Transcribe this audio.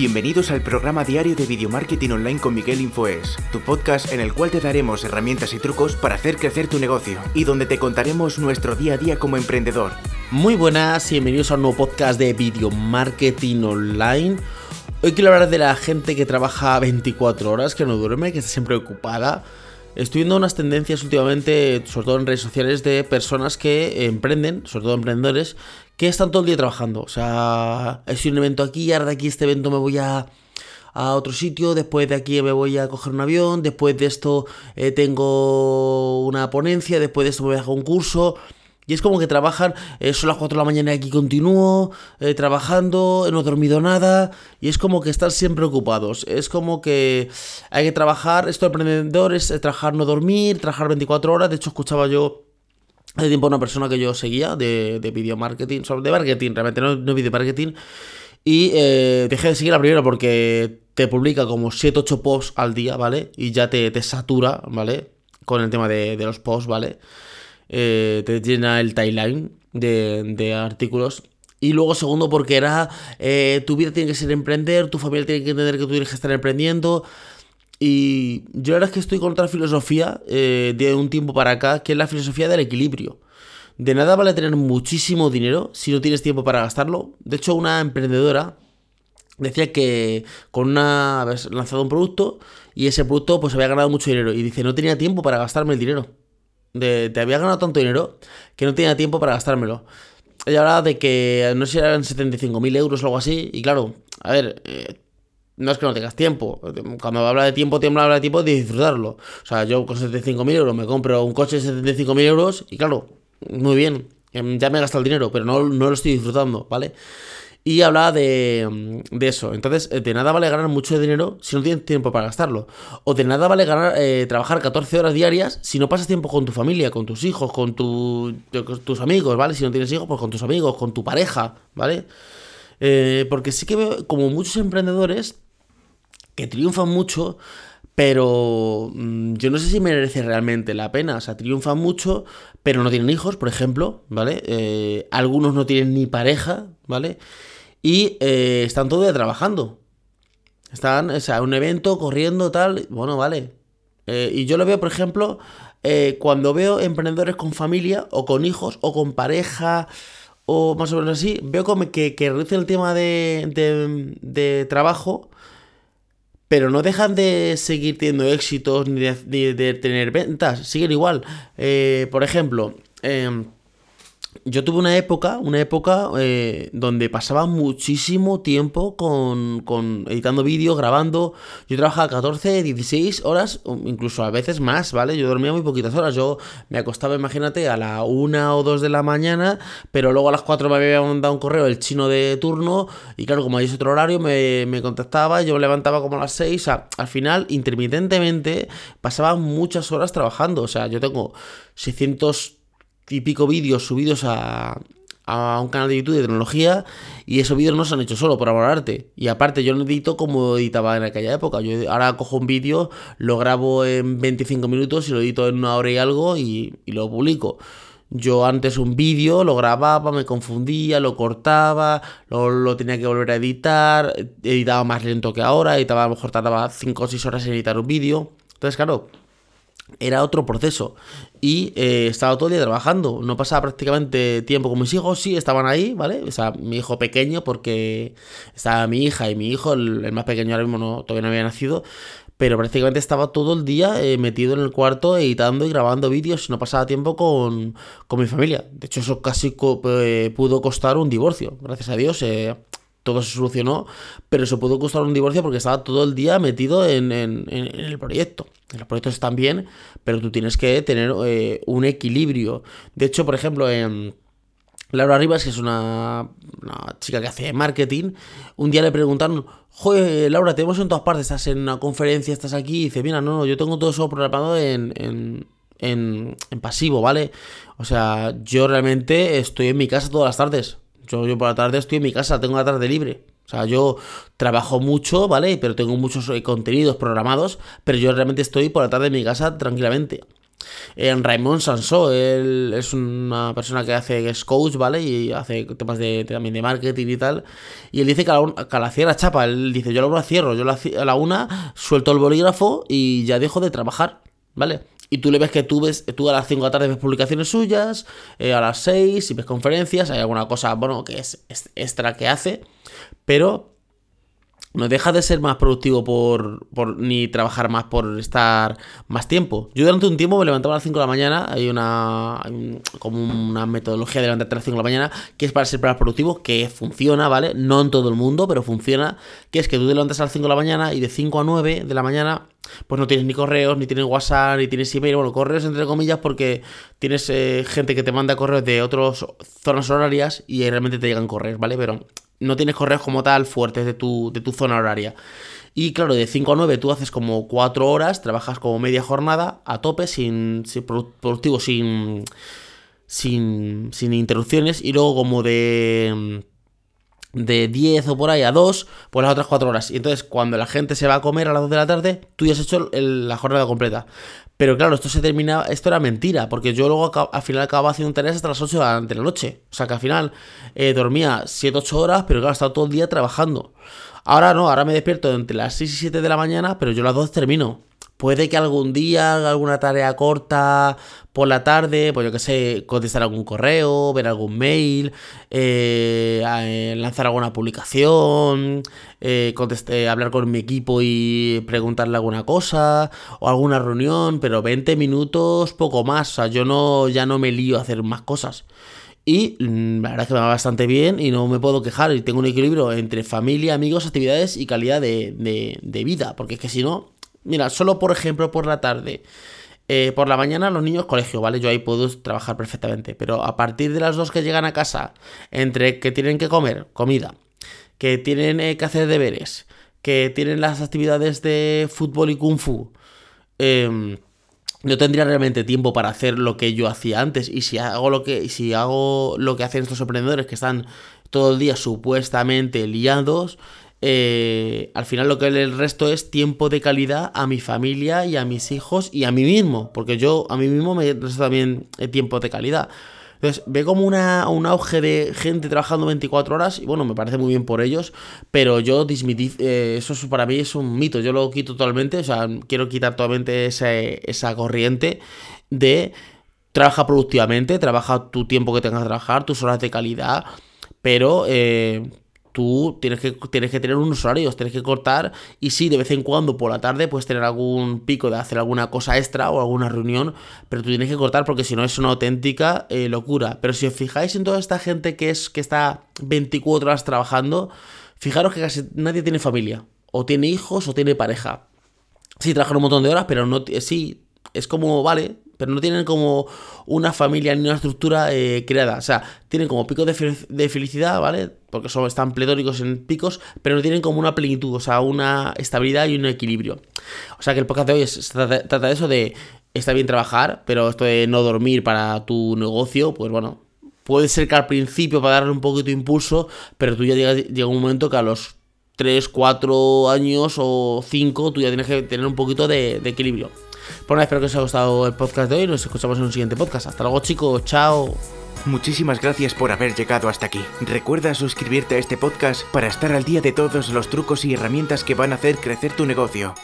Bienvenidos al programa diario de Video Marketing Online con Miguel Infoes, tu podcast en el cual te daremos herramientas y trucos para hacer crecer tu negocio y donde te contaremos nuestro día a día como emprendedor. Muy buenas y bienvenidos a un nuevo podcast de Video Marketing Online. Hoy quiero hablar de la gente que trabaja 24 horas, que no duerme, que está siempre ocupada. Estoy viendo unas tendencias últimamente, sobre todo en redes sociales, de personas que emprenden, sobre todo emprendedores, que están todo el día trabajando. O sea, es un evento aquí, ahora de aquí este evento me voy a, a otro sitio, después de aquí me voy a coger un avión, después de esto eh, tengo una ponencia, después de esto me voy a hacer un curso. Y es como que trabajan, eh, son las 4 de la mañana y aquí continúo, eh, trabajando, no he dormido nada, y es como que están siempre ocupados. Es como que hay que trabajar, esto de emprendedor es trabajar, no dormir, trabajar 24 horas. De hecho, escuchaba yo hace tiempo una persona que yo seguía de, de video marketing, de marketing, realmente, no, no video marketing. Y eh, dejé de seguir la primera porque te publica como 7-8 posts al día, ¿vale? Y ya te, te satura, ¿vale? Con el tema de, de los posts, ¿vale? Eh, te llena el timeline de, de, artículos. Y luego, segundo, porque era eh, tu vida tiene que ser emprender, tu familia tiene que entender que tú tienes que estar emprendiendo. Y yo la verdad es que estoy con otra filosofía eh, de un tiempo para acá, que es la filosofía del equilibrio. De nada vale tener muchísimo dinero si no tienes tiempo para gastarlo. De hecho, una emprendedora decía que con una había lanzado un producto y ese producto pues había ganado mucho dinero y dice no tenía tiempo para gastarme el dinero. De, te había ganado tanto dinero que no tenía tiempo para gastármelo. Ella hablaba de que no sé si eran 75.000 euros o algo así y claro, a ver, eh, no es que no tengas tiempo. Cuando habla de tiempo, tiempo habla de tiempo de disfrutarlo. O sea, yo con 75.000 euros me compro un coche de 75.000 euros y claro, muy bien, em, ya me he gastado el dinero, pero no, no lo estoy disfrutando, ¿vale? Y hablaba de, de, eso. Entonces, de nada vale ganar mucho dinero si no tienes tiempo para gastarlo. O de nada vale ganar, eh, trabajar 14 horas diarias si no pasas tiempo con tu familia, con tus hijos, con tus amigos, ¿vale? Si no tienes hijos, pues con tus amigos, con tu pareja, ¿vale? Eh, porque sí que veo como muchos emprendedores que triunfan mucho, pero mmm, yo no sé si merece realmente la pena. O sea, triunfan mucho, pero no tienen hijos, por ejemplo, ¿vale? Eh, algunos no tienen ni pareja, ¿vale? Y eh, están todo el día trabajando. Están, o sea, un evento, corriendo, tal, bueno, vale. Eh, y yo lo veo, por ejemplo, cuando veo emprendedores con familia, o con hijos, o con pareja, o más o menos así, veo como que, que reducen el tema de, de, de trabajo pero no dejan de seguir teniendo éxitos ni de, tener ventas, siguen igual. Eh, por ejemplo, eh, yo tuve una época, una época eh, donde pasaba muchísimo tiempo con, con editando vídeos, grabando. Yo trabajaba 14, 16 horas, incluso a veces más, ¿vale? Yo dormía muy poquitas horas. Yo me acostaba, imagínate, a la 1 o 2 de la mañana, pero luego a las 4 me había mandado un correo el chino de turno. Y claro, como hay ese otro horario, me, me contactaba, yo me levantaba como a las 6. O sea, al final, intermitentemente, pasaba muchas horas trabajando. O sea, yo tengo 600 y pico vídeos subidos a, un canal de YouTube de tecnología y esos vídeos no se han hecho solo por amor al arte. Y aparte yo no edito como editaba en aquella época. Yo ahora cojo un vídeo, lo grabo en 25 minutos y lo edito en una hora y algo y, y lo publico. Yo antes un vídeo lo grababa, me confundía, lo cortaba, lo, lo, tenía que volver a editar, editaba más lento que ahora, editaba a lo mejor tardaba 5 o 6 horas en editar un vídeo. Entonces, claro, era otro proceso. Y eh, estaba todo el día trabajando. No pasaba prácticamente tiempo con mis hijos. Sí, estaban ahí, ¿vale? O sea, mi hijo pequeño, porque estaba mi hija y mi hijo, el, más pequeño ahora mismo no, todavía no había nacido. Pero prácticamente estaba todo el día eh, metido en el cuarto editando y grabando vídeos no pasaba tiempo con, con mi familia. De hecho, eso casi eh, pudo costar un divorcio. Gracias a Dios. Todo se solucionó, pero se pudo costar un divorcio porque estaba todo el día metido en, el proyecto. Los proyectos están bien, pero tú tienes que tener eh, un equilibrio. De hecho, por ejemplo, Laura Rivas, que es una, chica que hace marketing, un día le preguntaron, joder, Laura, te vemos en todas partes, estás en una conferencia, estás aquí, y dice, mira, no, no, yo tengo todo eso programado en, en pasivo, ¿vale? O sea, yo realmente estoy en mi casa todas las tardes. Yo, yo por la tarde estoy en mi casa, tengo la tarde libre. O sea, yo trabajo mucho, ¿vale? Pero tengo muchos contenidos programados, pero yo realmente estoy por la tarde en mi casa tranquilamente. En Raymond Sansó, él es una persona que hace coach, ¿vale? Y hace temas de, también de marketing y tal. Y él dice que a la, que a la cierra chapa. Él dice, yo la una cierro, yo a la una suelto el bolígrafo y ya dejo de trabajar, ¿vale? Y tú le ves que tú ves, tú a las 5 de la tarde ves publicaciones suyas, eh, a las 6 si ves conferencias, hay alguna cosa, bueno, que es extra que hace, pero no deja de ser más productivo por, ni trabajar más por estar más tiempo. Yo durante un tiempo me levantaba a las 5 de la mañana, hay una como una metodología de levantarte a las 5 de la mañana que es para ser más productivo, que funciona, ¿vale? No en todo el mundo, pero funciona, que es que tú te levantas a las 5 de la mañana y de 5 a 9 de la mañana pues no tienes ni correos, ni tienes WhatsApp, ni tienes email, bueno, correos entre comillas porque tienes eh, gente que te manda correos de otras zonas horarias y realmente te llegan correos, ¿vale? Pero no tienes correos como tal fuertes de tu, de tu zona horaria. Y claro, de 5 a 9 tú haces como 4 horas, trabajas como media jornada a tope, sin, productivo, sin, sin, sin interrupciones. Y luego como de de 10 o por ahí a 2, pues las otras 4 horas. Y entonces cuando la gente se va a comer a las 2 de la tarde, tú ya has hecho la jornada completa. Pero claro, esto se termina, esto era mentira, porque yo luego al final acababa haciendo tareas hasta las 8 de la noche. O sea que al final eh, dormía 7-8 horas, pero claro, estaba todo el día trabajando. Ahora no, ahora me despierto entre las 6 y 7 de la mañana, pero yo a las 2 termino. Puede que algún día haga alguna tarea corta por la tarde, pues yo que sé, contestar algún correo, ver algún mail, eh, eh, lanzar alguna publicación, eh, hablar con mi equipo y preguntarle alguna cosa, o alguna reunión, pero 20 minutos, poco más. O sea, yo no, ya no me lío a hacer más cosas. Y mm, la verdad es que me va bastante bien y no me puedo quejar. Y tengo un equilibrio entre familia, amigos, actividades y calidad de, de vida. Porque es que si no, Mira, solo por ejemplo por la tarde. Eh, por la mañana los niños colegio, ¿vale? Yo ahí puedo trabajar perfectamente. Pero a partir de las dos que llegan a casa, entre que tienen que comer, comida, que tienen eh, que hacer deberes, que tienen las actividades de fútbol y kung fu, eh, yo tendría realmente tiempo para hacer lo que yo hacía antes. Y si hago lo que, si hago lo que hacen estos emprendedores que están todo el día supuestamente liados, eh, al final lo que el resto es tiempo de calidad a mi familia y a mis hijos y a mí mismo, porque yo a mí mismo me resta también el tiempo de calidad. Entonces, ve como una, un auge de gente trabajando 24 horas y bueno, me parece muy bien por ellos, pero yo eh, eso para mí es un mito, yo lo quito totalmente, o sea, quiero quitar totalmente esa corriente de trabaja productivamente, trabaja tu tiempo que tengas que trabajar, tus horas de calidad, pero... Eh, tú tienes que, tienes que tener unos horarios, tienes que cortar y sí, de vez en cuando por la tarde puedes tener algún pico de hacer alguna cosa extra o alguna reunión, pero tú tienes que cortar porque si no es una auténtica eh, locura. Pero si os fijáis en toda esta gente que, es, que está 24 horas trabajando, fijaros que casi nadie tiene familia, o tiene hijos o tiene pareja. Sí, trabajan un montón de horas, pero no, sí, es como, vale, pero no tienen como una familia ni una estructura eh, creada. O sea, tienen como picos de, felicidad, ¿vale? Porque son, están pletóricos en picos, pero no tienen como una plenitud, o sea, una estabilidad y un equilibrio. O sea, que el podcast de hoy trata, de eso de, está bien trabajar, pero esto de no dormir para tu negocio, pues bueno, puede ser que al principio para darle un poquito de impulso, pero tú ya llega, llega un momento que a los 3, 4 años o 5 tú ya tienes que tener un poquito de equilibrio. Por nada, espero que os haya gustado el podcast de hoy. Nos escuchamos en un siguiente podcast. Hasta luego, chicos. Chao. Muchísimas gracias por haber llegado hasta aquí. Recuerda suscribirte a este podcast para estar al día de todos los trucos y herramientas que van a hacer crecer tu negocio.